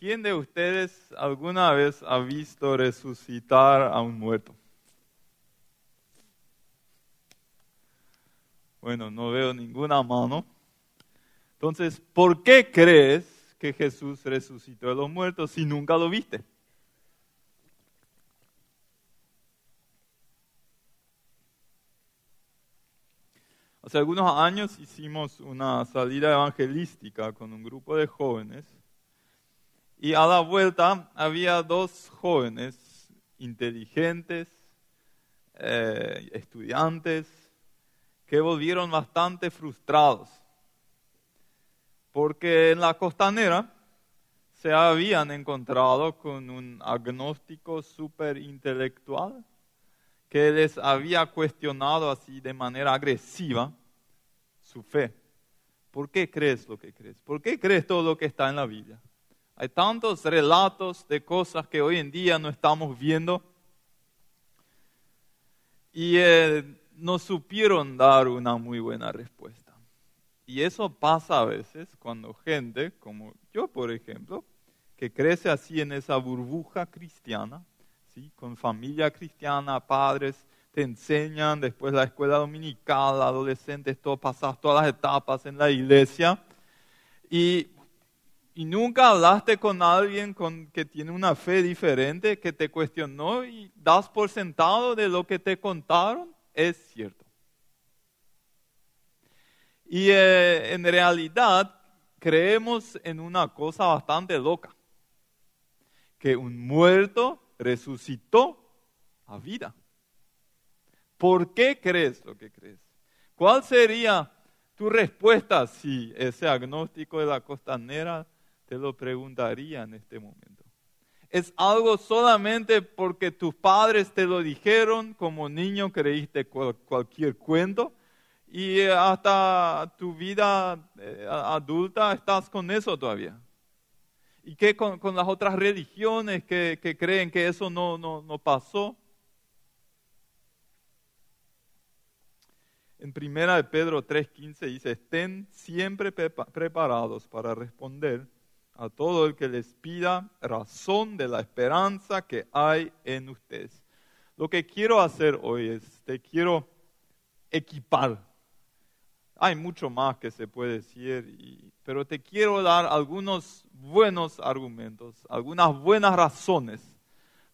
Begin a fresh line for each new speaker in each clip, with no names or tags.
¿Quién de ustedes alguna vez ha visto resucitar a un muerto? Bueno, no veo ninguna mano. Entonces, ¿por qué crees que Jesús resucitó de los muertos si nunca lo viste? Hace algunos años hicimos una salida evangelística con un grupo de jóvenes y a la vuelta había dos jóvenes inteligentes, eh, estudiantes, que volvieron bastante frustrados, porque en la costanera se habían encontrado con un agnóstico súper intelectual que les había cuestionado así de manera agresiva su fe. ¿Por qué crees lo que crees? ¿Por qué crees todo lo que está en la Biblia? Hay tantos relatos de cosas que hoy en día no estamos viendo y eh, no supieron dar una muy buena respuesta. Y eso pasa a veces cuando gente, como yo por ejemplo, que crece así en esa burbuja cristiana, con familia cristiana, padres, te enseñan, después la escuela dominical, adolescentes, todo, pasas todas las etapas en la iglesia. Y, y nunca hablaste con alguien que tiene una fe diferente, que te cuestionó y das por sentado de lo que te contaron, es cierto. Y eh, en realidad creemos en una cosa bastante loca, que un muerto resucitó a vida. ¿Por qué crees lo que crees? ¿Cuál sería tu respuesta si ese agnóstico de la costanera te lo preguntaría en este momento? ¿Es algo solamente porque tus padres te lo dijeron, como niño creíste cualquier cuento y hasta tu vida eh, adulta estás con eso todavía? ¿Y qué con, las otras religiones que, creen que eso no, no, pasó? En primera de Pedro 3:15 dice, estén siempre preparados para responder a todo el que les pida razón de la esperanza que hay en ustedes. Lo que quiero hacer hoy es, te quiero equipar. Hay mucho más que se puede decir, pero te quiero dar algunos buenos argumentos, algunas buenas razones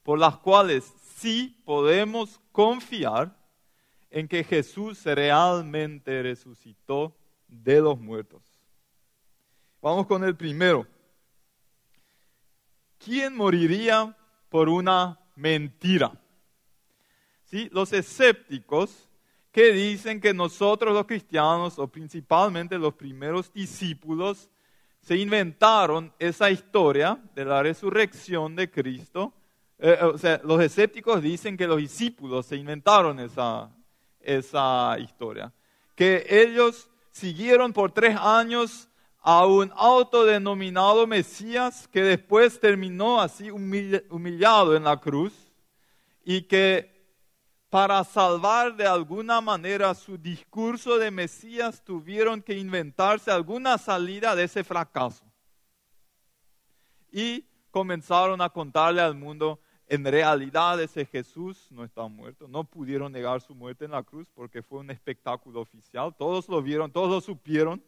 por las cuales sí podemos confiar en que Jesús realmente resucitó de los muertos. Vamos con el primero. ¿Quién moriría por una mentira? ¿Sí? Los escépticos que dicen que nosotros los cristianos, o principalmente los primeros discípulos, se inventaron esa historia de la resurrección de Cristo. Eh, o sea, los escépticos dicen que los discípulos se inventaron esa, esa historia. Que ellos siguieron por tres años a un autodenominado Mesías que después terminó así humillado en la cruz y que para salvar de alguna manera su discurso de Mesías, tuvieron que inventarse alguna salida de ese fracaso. Y comenzaron a contarle al mundo, en realidad ese Jesús no está muerto. No pudieron negar su muerte en la cruz porque fue un espectáculo oficial. Todos lo vieron, todos lo supieron.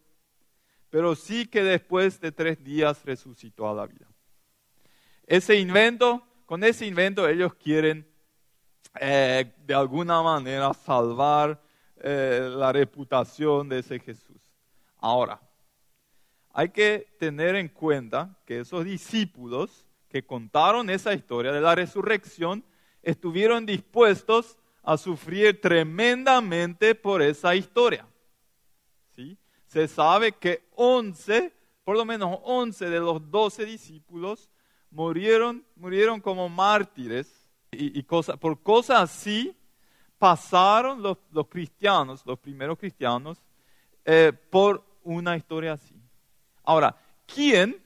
Pero sí que después de tres días resucitó a la vida. Ese invento, con ese invento ellos quieren eh, de alguna manera salvar eh, la reputación de ese Jesús. Ahora, hay que tener en cuenta que esos discípulos que contaron esa historia de la resurrección estuvieron dispuestos a sufrir tremendamente por esa historia. ¿Sí? Se sabe que 11, por lo menos 11 de los 12 discípulos murieron, murieron como mártires y, por cosas así pasaron los, cristianos, los primeros cristianos, eh, por una historia así. Ahora, ¿quién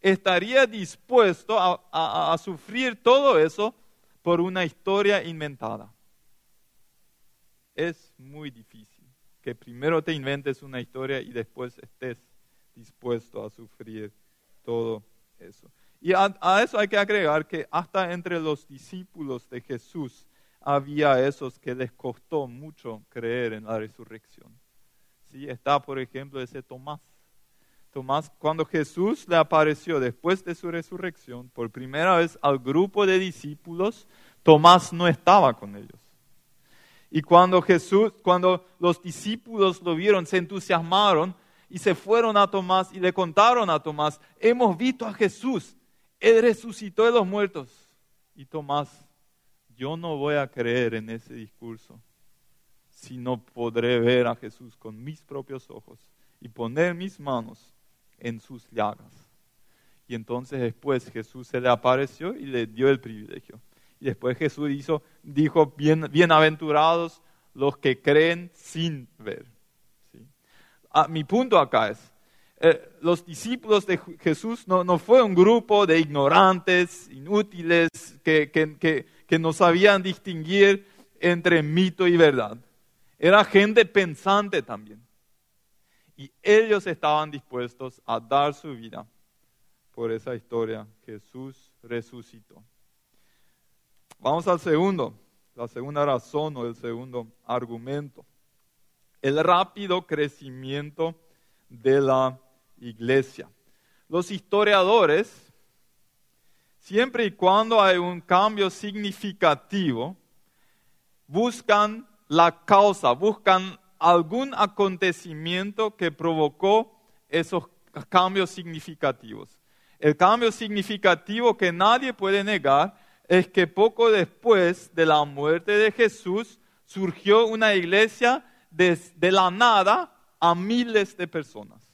estaría dispuesto a, sufrir todo eso por una historia inventada? Es muy difícil que primero te inventes una historia y después estés dispuesto a sufrir todo eso. Y a, a, eso hay que agregar que hasta entre los discípulos de Jesús había esos que les costó mucho creer en la resurrección. ¿Sí? Está, por ejemplo, ese Tomás. Tomás, cuando Jesús le apareció después de su resurrección por primera vez al grupo de discípulos, Tomás no estaba con ellos. Y cuando Jesús, cuando los discípulos lo vieron, se entusiasmaron y se fueron a Tomás y le contaron a Tomás, hemos visto a Jesús, Él resucitó de los muertos. Y Tomás, yo no voy a creer en ese discurso si no podré ver a Jesús con mis propios ojos y poner mis manos en sus llagas. Y entonces después Jesús se le apareció y le dio el privilegio. Y después Jesús hizo, dijo, Bien, bienaventurados los que creen sin ver. Ah, mi punto acá es, eh, los discípulos de Jesús no, fue un grupo de ignorantes, inútiles, que, que, que no sabían distinguir entre mito y verdad. Era gente pensante también. Y ellos estaban dispuestos a dar su vida por esa historia. Jesús resucitó. Vamos al segundo, la segunda razón o el segundo argumento. El rápido crecimiento de la iglesia. Los historiadores, siempre y cuando hay un cambio significativo, buscan la causa, buscan algún acontecimiento que provocó esos cambios significativos. El cambio significativo que nadie puede negar es que poco después de la muerte de Jesús surgió una iglesia de, la nada a miles de personas.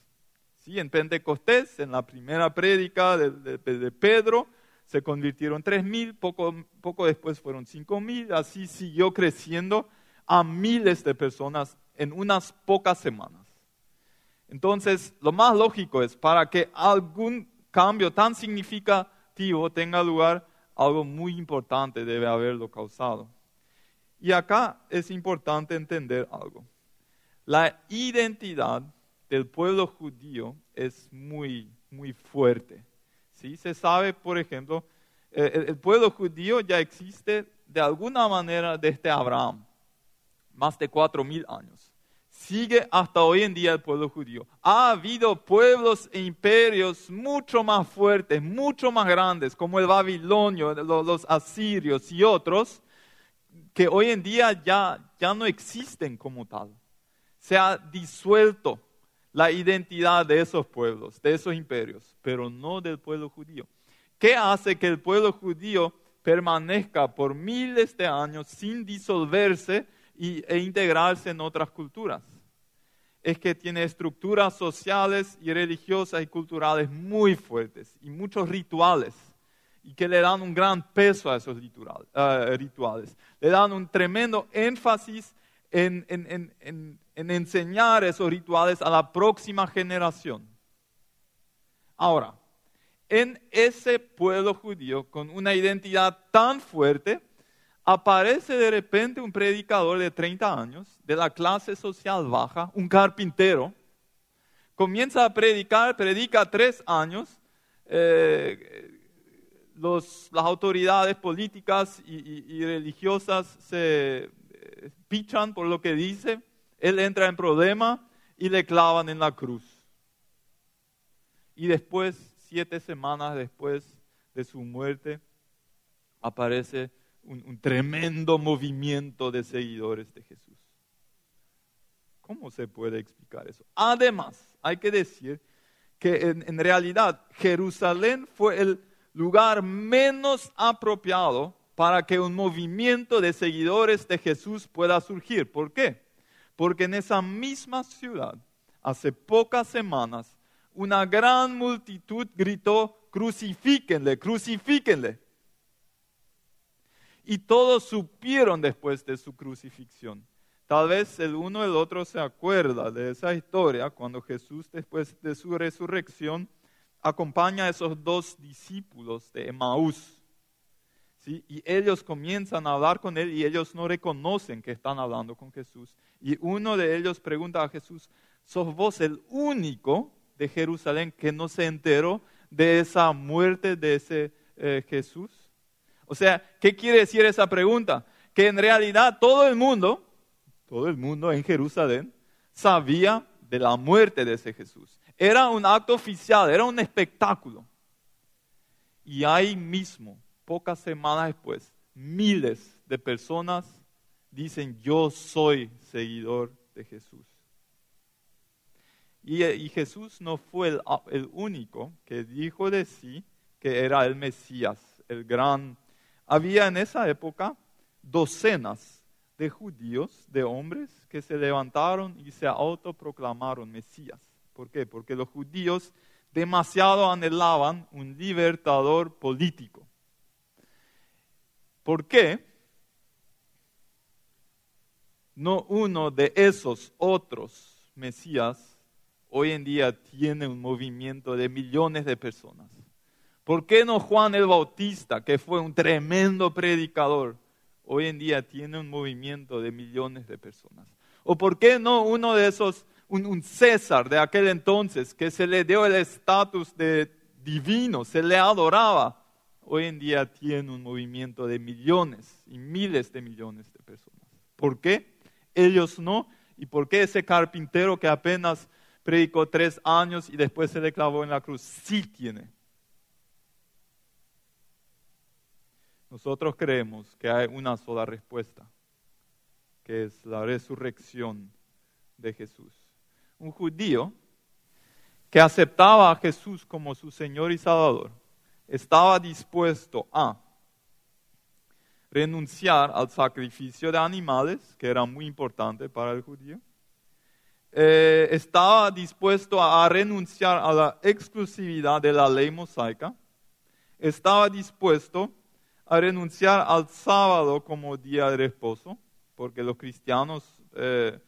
¿Sí? En Pentecostés, en la primera prédica de, de Pedro, se convirtieron tres mil, poco, poco después fueron cinco mil, así siguió creciendo a miles de personas en unas pocas semanas. Entonces, lo más lógico es, para que algún cambio tan significativo tenga lugar, algo muy importante debe haberlo causado. Y acá es importante entender algo. La identidad del pueblo judío es muy, muy fuerte. ¿sí? Se sabe, por ejemplo, eh, el, el pueblo judío ya existe de alguna manera desde Abraham más de cuatro mil años. Sigue hasta hoy en día el pueblo judío. Ha habido pueblos e imperios mucho más fuertes, mucho más grandes, como el babilonio, los, asirios y otros, que hoy en día ya, ya no existen como tal. Se ha disuelto la identidad de esos pueblos, de esos imperios, pero no del pueblo judío. ¿Qué hace que el pueblo judío permanezca por miles de años sin disolverse e integrarse en otras culturas. Es que tiene estructuras sociales y religiosas y culturales muy fuertes y muchos rituales y que le dan un gran peso a esos eh, rituales. Le dan un tremendo énfasis en, en, enseñar esos rituales a la próxima generación. Ahora, en ese pueblo judío con una identidad tan fuerte, aparece de repente un predicador de 30 años, de la clase social baja, un carpintero, comienza a predicar, predica tres años, eh, las autoridades políticas y, religiosas se eh, pichan por lo que dice, él entra en problema y le clavan en la cruz. Y después, siete semanas después de su muerte, aparece un, tremendo movimiento de seguidores de Jesús. ¿Cómo se puede explicar eso? Además, hay que decir que en, realidad Jerusalén fue el lugar menos apropiado para que un movimiento de seguidores de Jesús pueda surgir. ¿Por qué? Porque en esa misma ciudad, hace pocas semanas, una gran multitud gritó, crucifíquenle, crucifíquenle y todos supieron después de su crucifixión. Tal vez el uno el otro se acuerda de esa historia cuando Jesús después de su resurrección acompaña a esos dos discípulos de Emaús. ¿sí? Y ellos comienzan a hablar con él y ellos no reconocen que están hablando con Jesús. Y uno de ellos pregunta a Jesús, ¿sos vos el único de Jerusalén que no se enteró de esa muerte de ese eh, Jesús? O sea, ¿qué quiere decir esa pregunta? Que en realidad todo el mundo, todo el mundo en Jerusalén, sabía de la muerte de ese Jesús. Era un acto oficial, era un espectáculo. Y ahí mismo, pocas semanas después, miles de personas dicen, yo soy seguidor de Jesús. Y, Jesús no fue el, el, único que dijo de sí que era el Mesías, el gran. Había en esa época docenas de judíos, de hombres, que se levantaron y se autoproclamaron Mesías. ¿Por qué? Porque los judíos demasiado anhelaban un libertador político. ¿Por qué? No uno de esos otros Mesías hoy en día tiene un movimiento de millones de personas. ¿Por qué no Juan el Bautista, que fue un tremendo predicador, hoy en día tiene un movimiento de millones de personas? ¿O por qué no uno de esos, un, César de aquel entonces, que se le dio el estatus de divino, se le adoraba? Hoy en día tiene un movimiento de millones y miles de millones de personas. ¿Por qué? Ellos no. ¿Y por qué ese carpintero que apenas predicó tres años y después se le clavó en la cruz? Sí tiene. Nosotros creemos que hay una sola respuesta que es la resurrección de Jesús. Un judío que aceptaba a Jesús como su Señor y Salvador estaba dispuesto a renunciar al sacrificio de animales, que era muy importante para el judío. Eh, estaba dispuesto a renunciar a la exclusividad de la ley mosaica. Estaba dispuesto a renunciar al sábado como día de reposo porque los cristianos, eh,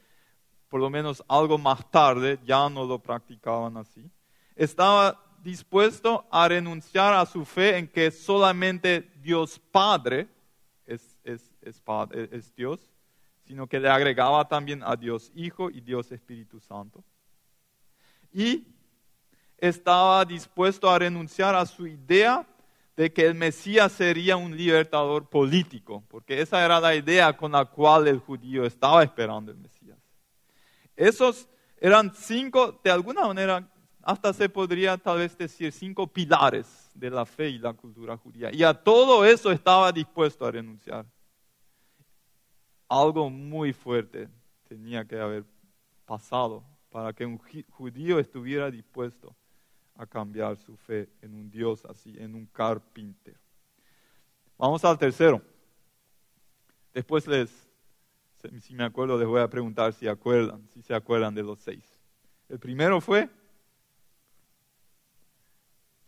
por lo menos algo más tarde, ya no lo practicaban así. Estaba dispuesto a renunciar a su fe en que solamente Dios Padre es, es Dios, sino que le agregaba también a Dios Hijo y Dios Espíritu Santo. Y estaba dispuesto a renunciar a su idea de que el Mesías sería un libertador político, porque esa era la idea con la cual el judío estaba esperando el Mesías. Esos eran cinco, de alguna manera, hasta se podría tal vez decir cinco pilares de la fe y la cultura judía. Y a todo eso estaba dispuesto a renunciar. Algo muy fuerte tenía que haber pasado para que un judío estuviera dispuesto a cambiar su fe en un Dios así, en un carpintero. Vamos al tercero. Después les, si me acuerdo, les voy a preguntar si acuerdan, si se acuerdan de los seis. El primero fue,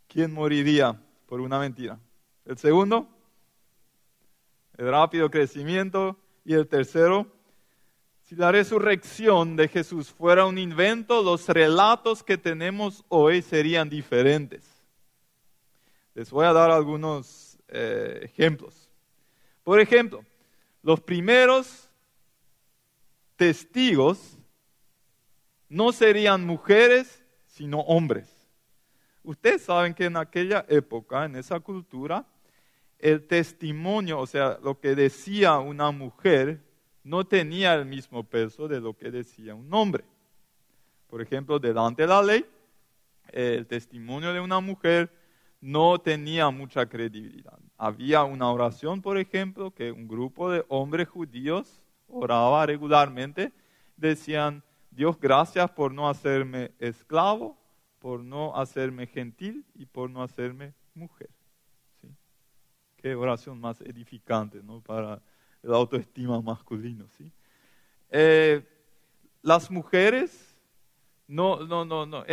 ¿quién moriría por una mentira? El segundo, el rápido crecimiento. Y el tercero, si la resurrección de Jesús fuera un invento, los relatos que tenemos hoy serían diferentes. Les voy a dar algunos eh, ejemplos. Por ejemplo, los primeros testigos no serían mujeres, sino hombres. Ustedes saben que en aquella época, en esa cultura, el testimonio, o sea, lo que decía una mujer, no tenía el mismo peso de lo que decía un hombre. Por ejemplo, delante de la ley, el testimonio de una mujer no tenía mucha credibilidad. Había una oración, por ejemplo, que un grupo de hombres judíos oraba regularmente, decían, Dios gracias por no hacerme esclavo, por no hacerme gentil y por no hacerme mujer. ¿Sí? Qué oración más edificante ¿no? para la autoestima masculino. ¿sí? Eh, las mujeres, no, no, no, no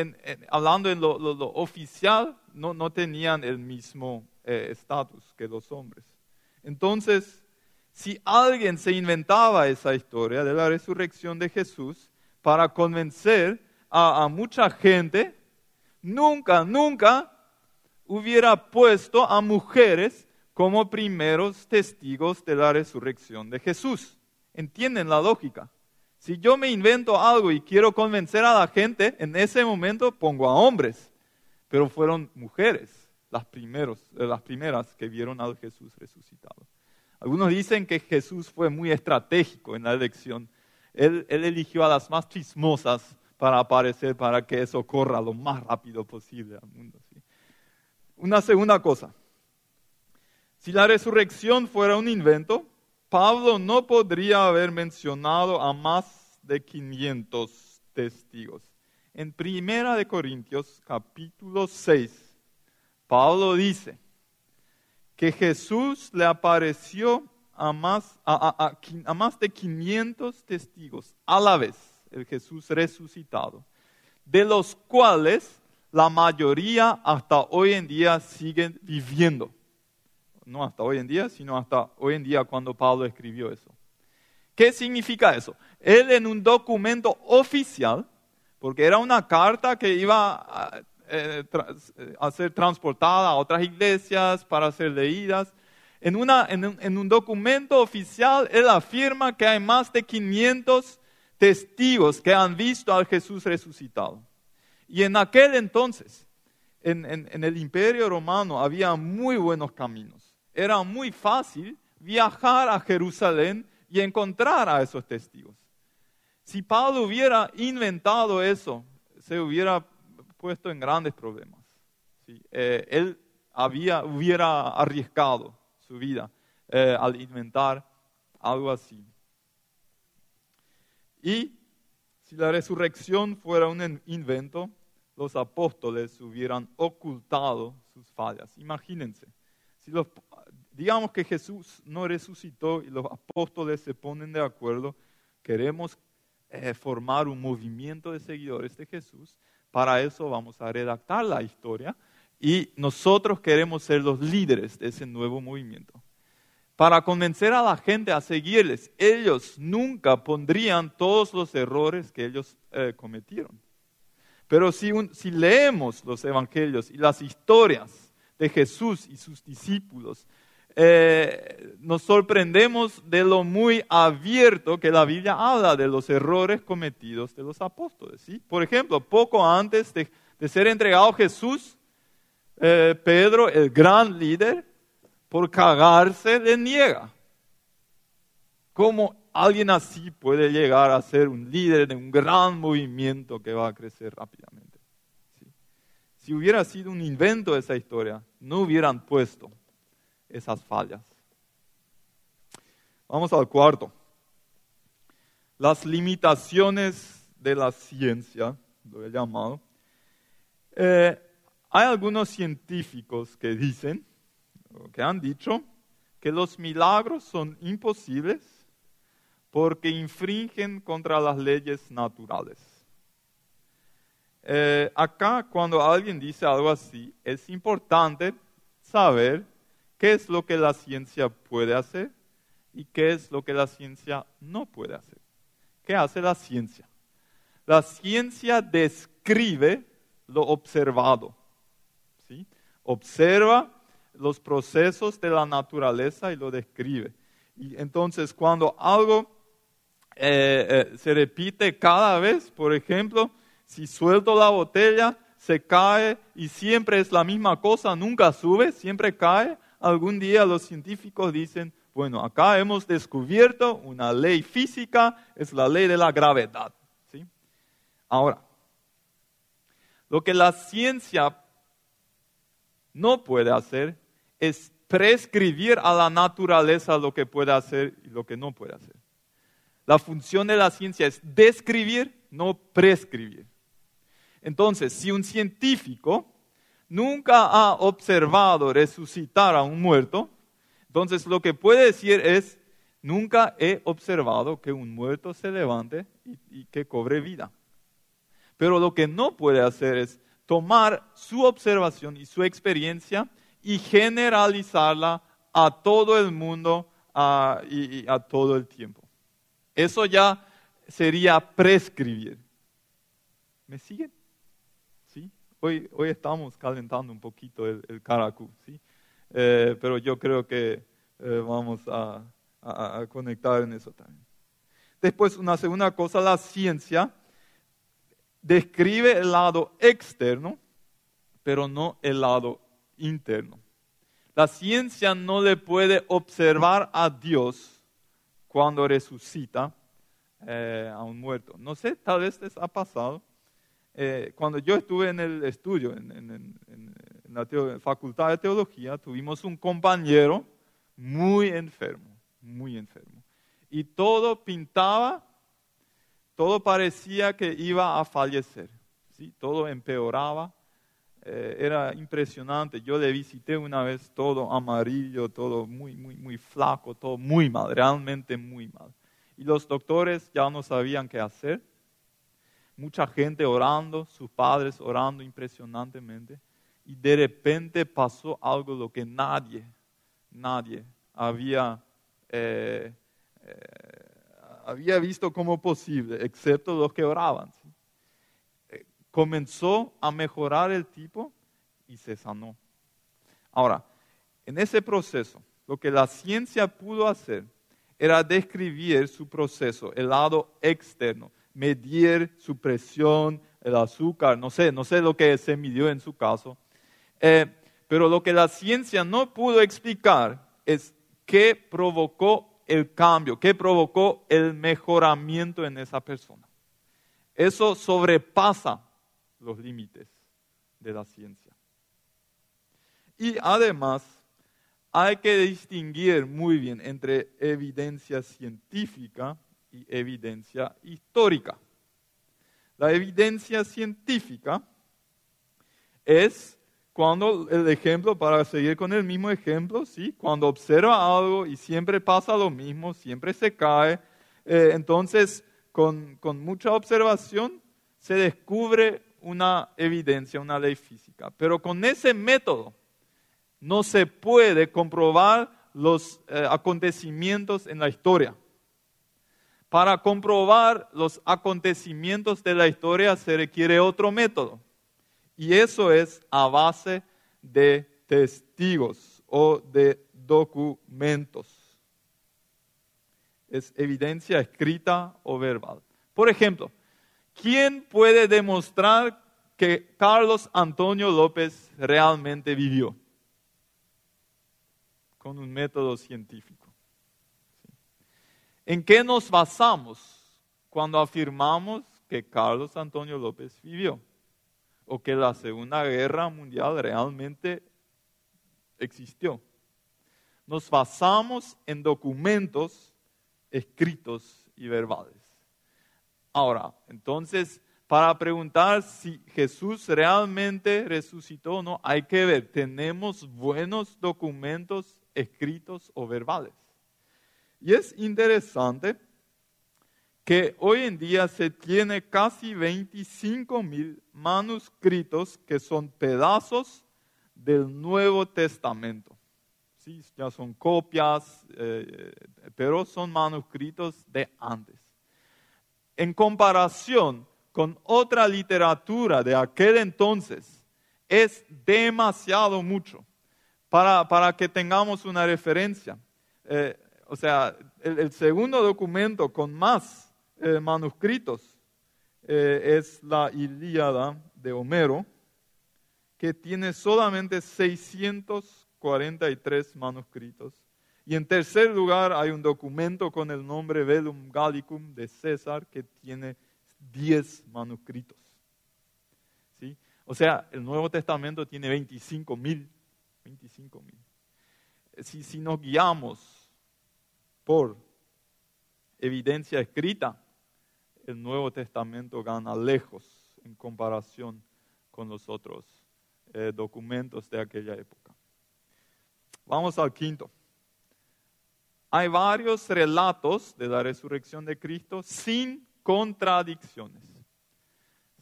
hablando en lo, oficial, no, no, tenían el mismo eh, estatus que los hombres. Entonces, si alguien se inventaba esa historia de la resurrección de Jesús para convencer a mucha gente, nunca, nunca hubiera puesto a mujeres como primeros testigos de la resurrección de Jesús. ¿Entienden la lógica? Si yo me invento algo y quiero convencer a la gente, en ese momento pongo a hombres. pero fueron mujeres las, primeros, eh, las primeras que vieron al Jesús resucitado. Algunos dicen que Jesús fue muy estratégico en la elección. Él, eligió a las más chismosas para aparecer, para que eso corra lo más rápido posible al mundo. Una segunda cosa, si la resurrección fuera un invento, Pablo no podría haber mencionado a más de 500 testigos. En Primera de Corintios, capítulo 6, Pablo dice que Jesús le apareció a más, a, más de 500 testigos a la vez, el Jesús resucitado, de los cuales la mayoría hasta hoy en día siguen viviendo no hasta hoy en día, sino hasta hoy en día cuando Pablo escribió eso. ¿Qué significa eso? Él en un documento oficial, porque era una carta que iba a, eh, ser transportada a otras iglesias para ser leídas, en, una, en, un, en un documento oficial él afirma que hay más de 500 testigos que han visto al Jesús resucitado. Y en aquel entonces, en, en, el imperio romano había muy buenos caminos era muy fácil viajar a Jerusalén y encontrar a esos testigos. Si Pablo hubiera inventado eso, se hubiera puesto en grandes problemas. Eh, él había, hubiera arriesgado su vida eh, al inventar algo así. Y si la resurrección fuera un invento, los apóstoles hubieran ocultado sus fallas. Imagínense, si los digamos que Jesús no resucitó y los apóstoles se ponen de acuerdo, queremos eh, formar un movimiento de seguidores de Jesús, para eso vamos a redactar la historia y nosotros queremos ser los líderes de ese nuevo movimiento. Para convencer a la gente a seguirles, ellos nunca pondrían todos los errores que ellos eh, cometieron. Pero si, si leemos los evangelios y las historias de Jesús y sus discípulos, eh, nos sorprendemos de lo muy abierto que la Biblia habla de los errores cometidos de los apóstoles. Por ejemplo, poco antes de, ser entregado Jesús, eh, Pedro, el gran líder, por cagarse le niega. ¿Cómo alguien así puede llegar a ser un líder de un gran movimiento que va a crecer rápidamente? Si hubiera sido un invento esa historia, no hubieran puesto esas fallas. Vamos al cuarto. Las limitaciones de la ciencia, lo he llamado. Eh, hay algunos científicos que dicen, que han dicho, que los milagros son imposibles porque infringen contra las leyes naturales. Eh, acá, cuando alguien dice algo así, es importante saber qué es lo que la ciencia puede hacer y qué es lo que la ciencia no puede hacer. ¿Qué hace la ciencia? La ciencia describe lo observado. ¿sí? Observa los procesos de la naturaleza y lo describe. Y entonces cuando algo eh, eh, se repite cada vez, por ejemplo, si suelto la botella, se cae y siempre es la misma cosa, nunca sube, siempre cae, algún día los científicos dicen, bueno, acá hemos descubierto una ley física, es la ley de la gravedad. ¿sí? Ahora, lo que la ciencia no puede hacer es prescribir a la naturaleza lo que puede hacer y lo que no puede hacer. La función de la ciencia es describir, no prescribir. Entonces, si un científico nunca ha observado resucitar a un muerto, entonces lo que puede decir es, nunca he observado que un muerto se levante y, que cobre vida. Pero lo que no puede hacer es tomar su observación y su experiencia y generalizarla a todo el mundo y, a todo el tiempo. Eso ya sería prescribir. ¿Me siguen? Hoy, estamos calentando un poquito el, el ¿sí? Eh, pero yo creo que eh, vamos a, a, conectar en eso también. Después, una segunda cosa, la ciencia describe el lado externo, pero no el lado interno. La ciencia no le puede observar a Dios cuando resucita eh, a un muerto. No sé, tal vez les ha pasado. Eh, cuando yo estuve en el estudio, en, la facultad de teología, tuvimos un compañero muy enfermo, muy enfermo. Y todo pintaba, todo parecía que iba a fallecer. ¿sí? Todo empeoraba. Eh, era impresionante. Yo le visité una vez todo amarillo, todo muy, muy, muy flaco, todo muy mal, realmente muy mal. Y los doctores ya no sabían qué hacer. Mucha gente orando, sus padres orando impresionantemente. Y de repente pasó algo lo que nadie, nadie había, eh, eh, había visto como posible, excepto los que oraban comenzó a mejorar el tipo y se sanó. Ahora, en ese proceso, lo que la ciencia pudo hacer era describir su proceso, el lado externo, medir su presión, el azúcar, no sé, no sé lo que se midió en su caso. Eh, pero lo que la ciencia no pudo explicar es qué provocó el cambio, qué provocó el mejoramiento en esa persona. Eso sobrepasa los límites de la ciencia. Y además, hay que distinguir muy bien entre evidencia científica y evidencia histórica. La evidencia científica es cuando el ejemplo, para seguir con el mismo ejemplo, ¿sí? cuando observa algo y siempre pasa lo mismo, siempre se cae, eh, entonces con, con mucha observación se descubre una evidencia, una ley física. Pero con ese método no se puede comprobar los eh, acontecimientos en la historia. Para comprobar los acontecimientos de la historia se requiere otro método. Y eso es a base de testigos o de documentos. Es evidencia escrita o verbal. Por ejemplo, ¿quién puede demostrar que Carlos Antonio López realmente vivió? Con un método científico. ¿En qué nos basamos cuando afirmamos que Carlos Antonio López vivió? O que la Segunda Guerra Mundial realmente existió. Nos basamos en documentos escritos y verbales. Ahora, entonces, para preguntar si Jesús realmente resucitó o no, hay que ver, tenemos buenos documentos escritos o verbales. Y es interesante que hoy en día se tiene casi 25 mil manuscritos que son pedazos del Nuevo Testamento. Sí, ya son copias, eh, pero son manuscritos de antes en comparación con otra literatura de aquel entonces, es demasiado mucho para, que tengamos una referencia. Eh, o sea, el, segundo documento con más eh, manuscritos eh, es la Ilíada de Homero, que tiene solamente 643 manuscritos. Y en tercer lugar hay un documento con el nombre Velum Gallicum de César que tiene 10 manuscritos. ¿Sí? O sea, el Nuevo Testamento tiene 25 mil. 25 mil. Si, si nos guiamos por evidencia escrita, el Nuevo Testamento gana lejos en comparación con los otros eh, documentos de aquella época. Vamos al quinto hay varios relatos de la resurrección de Cristo sin contradicciones.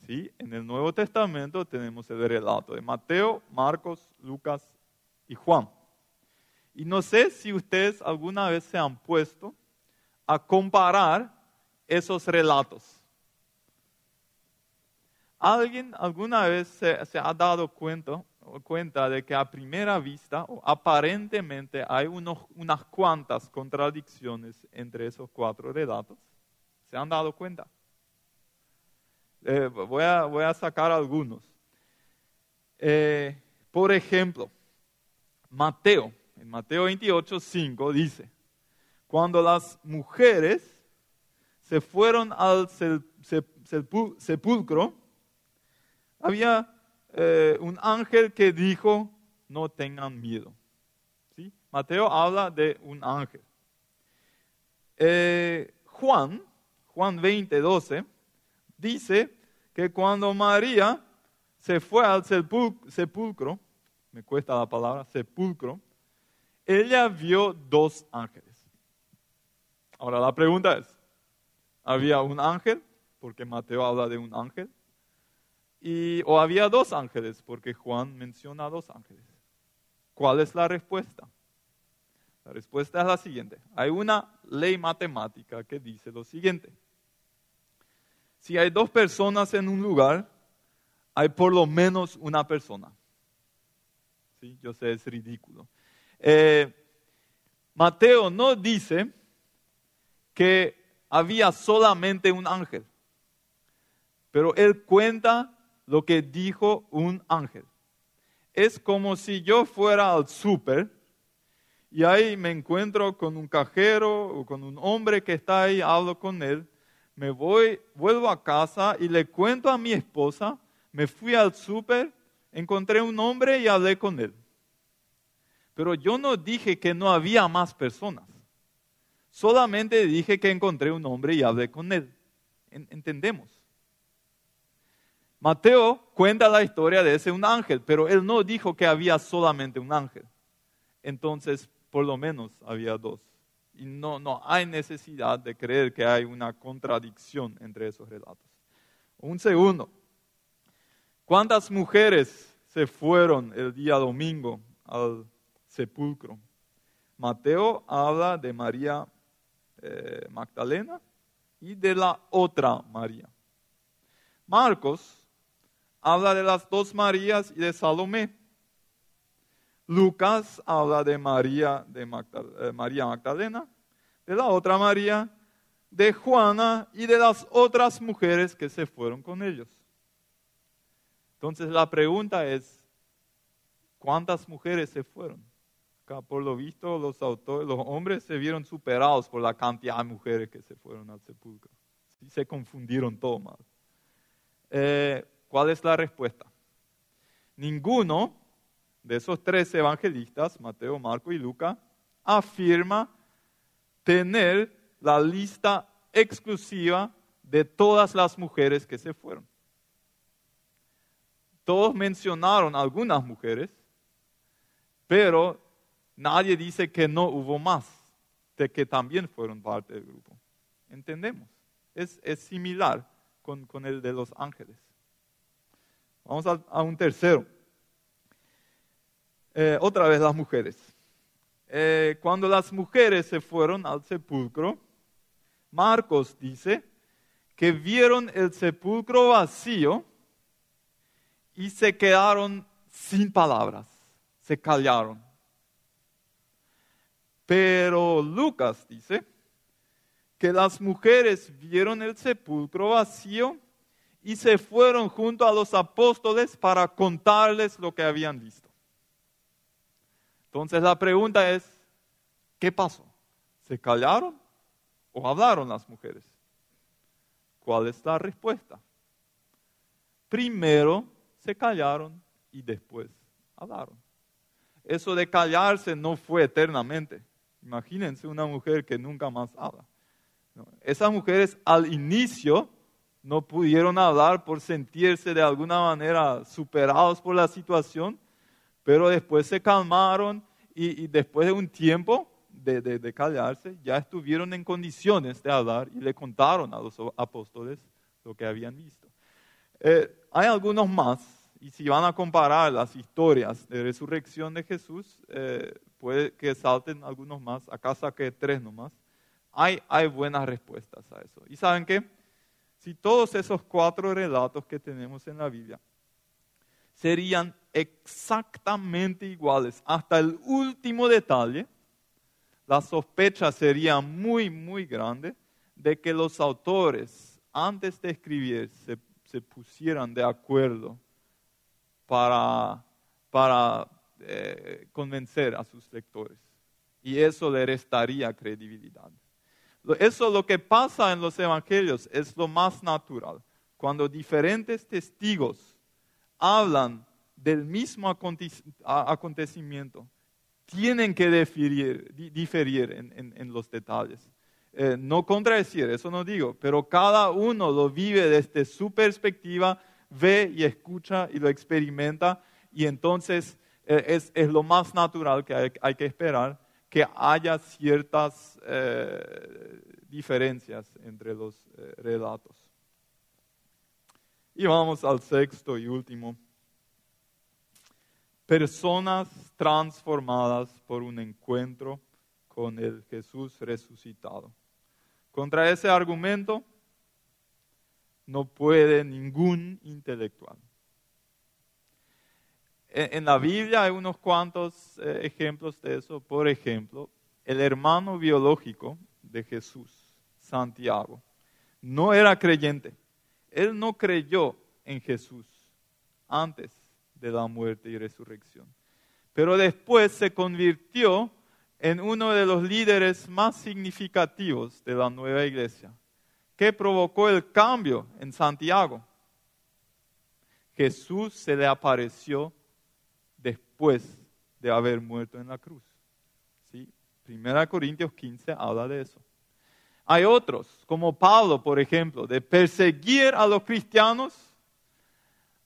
¿Sí? En el Nuevo Testamento tenemos el relato de Mateo, Marcos, Lucas y Juan. Y no sé si ustedes alguna vez se han puesto a comparar esos relatos. ¿Alguien alguna vez se, ha dado cuenta de que a primera vista aparentemente hay unas cuantas contradicciones entre esos cuatro relatos. ¿Se han dado cuenta? Eh, voy, a, voy a sacar algunos. Eh, por ejemplo, Mateo, en Mateo 28, 5 dice, cuando las mujeres se fueron al sepulcro, había eh, un ángel que dijo, no tengan miedo. ¿Sí? Mateo habla de un ángel. Eh, Juan, Juan 20, 12, dice que cuando María se fue al sepulcro, me cuesta la palabra, sepulcro, ella vio dos ángeles. Ahora la pregunta es, ¿había un ángel? Porque Mateo habla de un ángel. Y, o había dos ángeles, porque Juan menciona dos ángeles. ¿Cuál es la respuesta? La respuesta es la siguiente. Hay una ley matemática que dice lo siguiente. Si hay dos personas en un lugar, hay por lo menos una persona. ¿Sí? Yo sé, es ridículo. Eh, Mateo no dice que había solamente un ángel, pero él cuenta lo que dijo un ángel. Es como si yo fuera al súper y ahí me encuentro con un cajero o con un hombre que está ahí, hablo con él, me voy, vuelvo a casa y le cuento a mi esposa, me fui al súper, encontré un hombre y hablé con él. Pero yo no dije que no había más personas. Solamente dije que encontré un hombre y hablé con él. ¿Entendemos? Mateo cuenta la historia de ese un ángel, pero él no dijo que había solamente un ángel. Entonces, por lo menos había dos. Y no, no hay necesidad de creer que hay una contradicción entre esos relatos. Un segundo. ¿Cuántas mujeres se fueron el día domingo al sepulcro? Mateo habla de María eh, Magdalena y de la otra María. Marcos habla de las dos Marías y de Salomé. Lucas habla de María, de eh, María Magdalena, de la otra María, de Juana y de las otras mujeres que se fueron con ellos. Entonces la pregunta es, ¿cuántas mujeres se fueron? Por lo visto, los, los hombres se vieron superados por la cantidad de mujeres que se fueron al sepulcro. se confundieron todo mal. Eh, ¿Cuál es la respuesta? Ninguno de esos tres evangelistas, Mateo, Marco y Luca, afirma tener la lista exclusiva de todas las mujeres que se fueron. Todos mencionaron algunas mujeres, pero nadie dice que no hubo más, de que también fueron parte del grupo. ¿Entendemos? Es, similar con, el de los ángeles. Vamos a, un tercero. Eh, otra vez las mujeres. Eh, cuando las mujeres se fueron al sepulcro, Marcos dice que vieron el sepulcro vacío y se quedaron sin palabras, se callaron. Pero Lucas dice que las mujeres vieron el sepulcro vacío y se fueron junto a los apóstoles para contarles lo que habían visto. Entonces la pregunta es, ¿qué pasó? ¿Se callaron o hablaron las mujeres? ¿Cuál es la respuesta? Primero se callaron y después hablaron. Eso de callarse no fue eternamente. Imagínense una mujer que nunca más habla. Esas mujeres al inicio no pudieron hablar por sentirse de alguna manera superados por la situación, pero después se calmaron y, después de un tiempo de, callarse, ya estuvieron en condiciones de hablar y le contaron a los apóstoles lo que habían visto. Eh, hay algunos más, y si van a comparar las historias de resurrección de Jesús, eh, puede que salten algunos más, acá saqué tres nomás. Hay, hay buenas respuestas a eso. ¿Y saben qué? Si todos esos cuatro relatos que tenemos en la Biblia serían exactamente iguales hasta el último detalle, la sospecha sería muy, muy grande de que los autores, antes de escribir, se, se pusieran de acuerdo para, para eh, convencer a sus lectores. Y eso le restaría credibilidad. Eso es lo que pasa en los evangelios, es lo más natural. Cuando diferentes testigos hablan del mismo acontecimiento, tienen que diferir, diferir en, los detalles. Eh, no contradecir, eso no digo, pero cada uno lo vive desde su perspectiva, ve y escucha y lo experimenta y entonces es, es, lo más natural que hay, que esperar que haya ciertas eh, diferencias entre los relatos. Y vamos al sexto y último personas transformadas por un encuentro con el Jesús resucitado. Contra ese argumento no puede ningún intelectual. En la Biblia hay unos cuantos eh, ejemplos de eso. Por ejemplo, el hermano biológico de Jesús, Santiago, no era creyente. Él no creyó en Jesús antes de la muerte y resurrección. Pero después se convirtió en uno de los líderes más significativos de la nueva iglesia. ¿Qué provocó el cambio en Santiago? Jesús se le apareció después de haber muerto en la cruz. ¿Sí? Primera Corintios 15 habla de eso. Hay otros, como Pablo, por ejemplo, de perseguir a los cristianos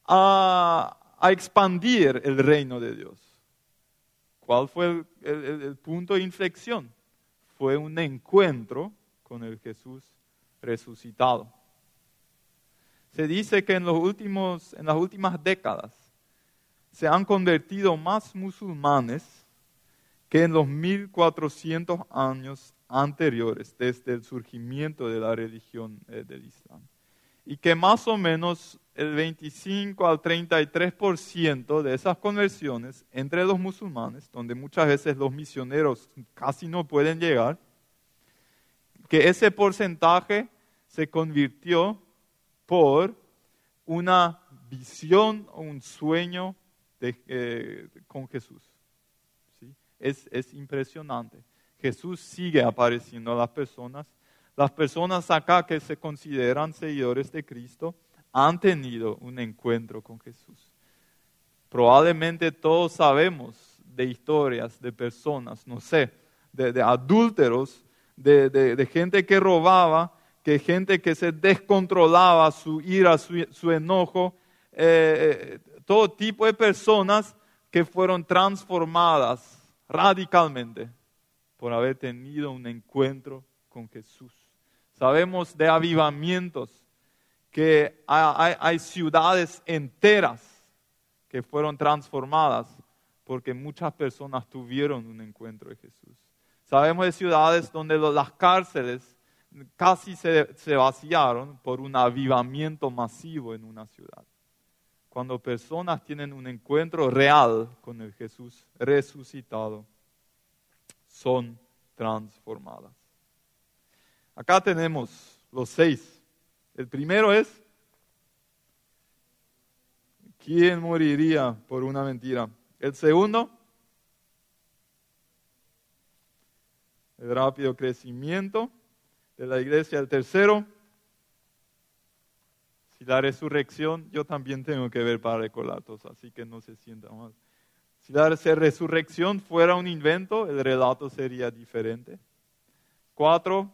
a, expandir el reino de Dios. ¿Cuál fue el, punto de inflexión? Fue un encuentro con el Jesús resucitado. Se dice que en, los últimos, en las últimas décadas se han convertido más musulmanes que en los 1400 años anteriores desde el surgimiento de la religión eh, del Islam. Y que más o menos el 25 al 33% de esas conversiones entre los musulmanes, donde muchas veces los misioneros casi no pueden llegar, que ese porcentaje se convirtió por una visión o un sueño eh, con Jesús. Es, es impresionante. Jesús sigue apareciendo a las personas. Las personas acá que se consideran seguidores de Cristo, han tenido un encuentro con Jesús. Probablemente todos sabemos de historias de personas, no sé, de, adúlteros, de, gente que robaba, que gente que se descontrolaba su ira, su, enojo, eh, eh, todo tipo de personas que fueron transformadas radicalmente por haber tenido un encuentro con Jesús. Sabemos de avivamientos que hay, ciudades enteras que fueron transformadas porque muchas personas tuvieron un encuentro de Jesús. Sabemos de ciudades donde las cárceles casi se, se, vaciaron por un avivamiento masivo en una ciudad. Cuando personas tienen un encuentro real con el Jesús resucitado, son transformadas. Acá tenemos los seis el primero es, ¿quién moriría por una mentira? El segundo, el rápido crecimiento de la iglesia. El tercero, si la resurrección, yo también tengo que ver para recordar así que no se sienta mal. Si la resurrección fuera un invento, el relato sería diferente. Cuatro,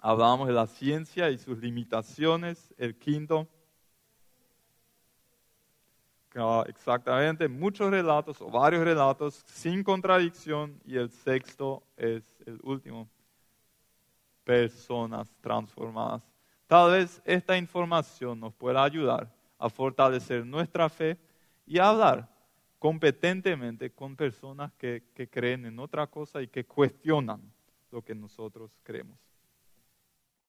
Hablamos de la ciencia y sus limitaciones. El quinto, exactamente, muchos relatos o varios relatos sin contradicción. Y el sexto es el último, personas transformadas. Tal vez esta información nos pueda ayudar a fortalecer nuestra fe y a hablar competentemente con personas que, que creen en otra cosa y que cuestionan lo que nosotros creemos.